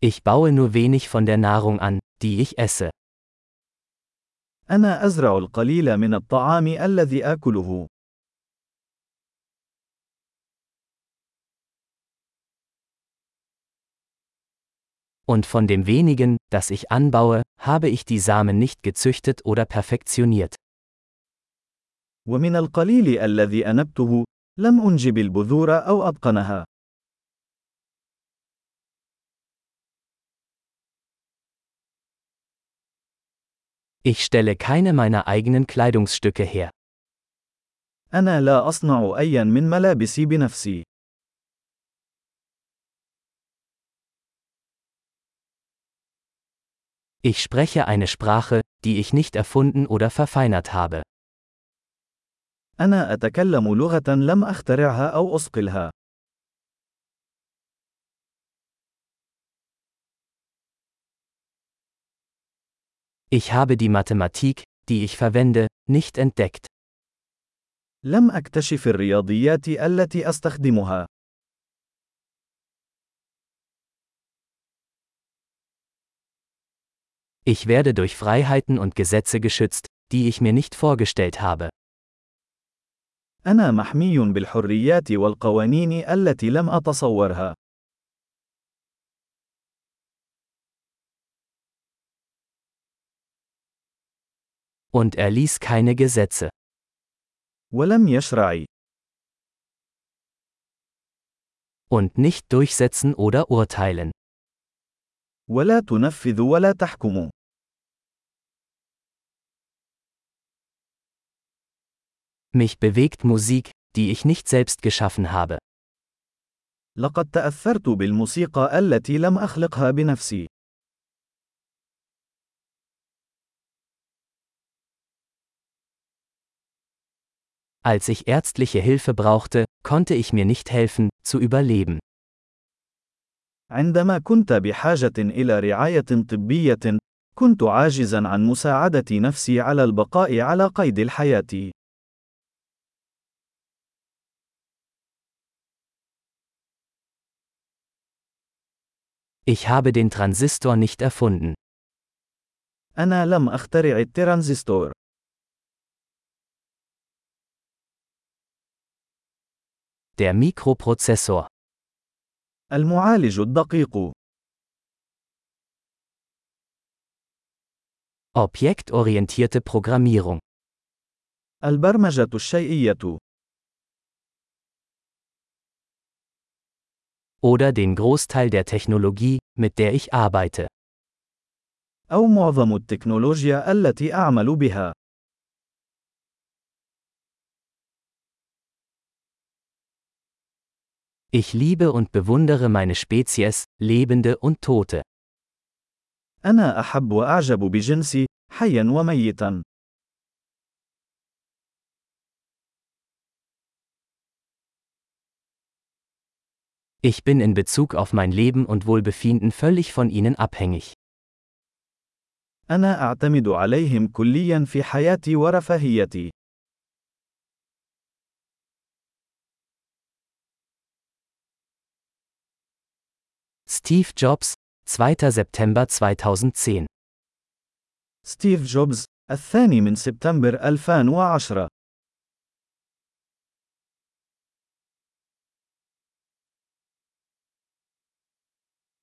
Ich baue nur wenig von der Nahrung an, die ich esse. أنا أزرع القليل من الطعام الذي آكله. Und von dem wenigen, das ich anbaue, habe ich die Samen nicht gezüchtet oder perfektioniert. ومن القليل الذي أنبته، لم أنجب البذور أو أتقنها. Ich stelle keine meiner eigenen Kleidungsstücke her. أنا لا أصنع أيا من ملابسي بنفسي. Ich spreche eine Sprache, die ich nicht erfunden oder verfeinert habe. أنا أتكلم لغة لم أخترعها أو أصقلها. Ich habe die Mathematik, die ich verwende, nicht entdeckt. لم أكتشف الرياضيات التي أستخدمها. Ich werde durch Freiheiten und Gesetze geschützt, die ich mir nicht vorgestellt habe. أنا محمي بالحريات والقوانين التي لم أتصورها. Und er ließ keine Gesetze. ولم يشرع. Und nicht durchsetzen oder urteilen. ولا تنفذ ولا تحكم. Mich bewegt Musik, die ich nicht selbst geschaffen habe. لقد تأثرت بالموسيقى التي لم أخلقها بنفسي. Als ich ärztliche Hilfe brauchte, konnte ich mir nicht helfen, zu überleben. عندما كنت بحاجة إلى رعاية طبية، كنت عاجزا عن مساعدة نفسي على البقاء على قيد الحياة. Ich habe den Transistor nicht erfunden. أنا لم أخترع الترانزستور. Der Mikroprozessor. المعالج الدقيق. Objektorientierte Programmierung. البرمجة الشيئية. Oder den Großteil der Technologie, mit der ich arbeite. أو معظم التكنولوجيا التي أعمل بها. Ich liebe und bewundere meine Spezies, Lebende und Tote. أنا أحب وأعجب بجنسي، حيا وميتا. Ich bin in Bezug auf mein Leben und Wohlbefinden völlig von ihnen abhängig. أنا أعتمد عليهم كليا في حياتي ورفاهيتي. Steve Jobs, 2. September 2010 ستيف جوبز، الثاني من سبتمبر 2010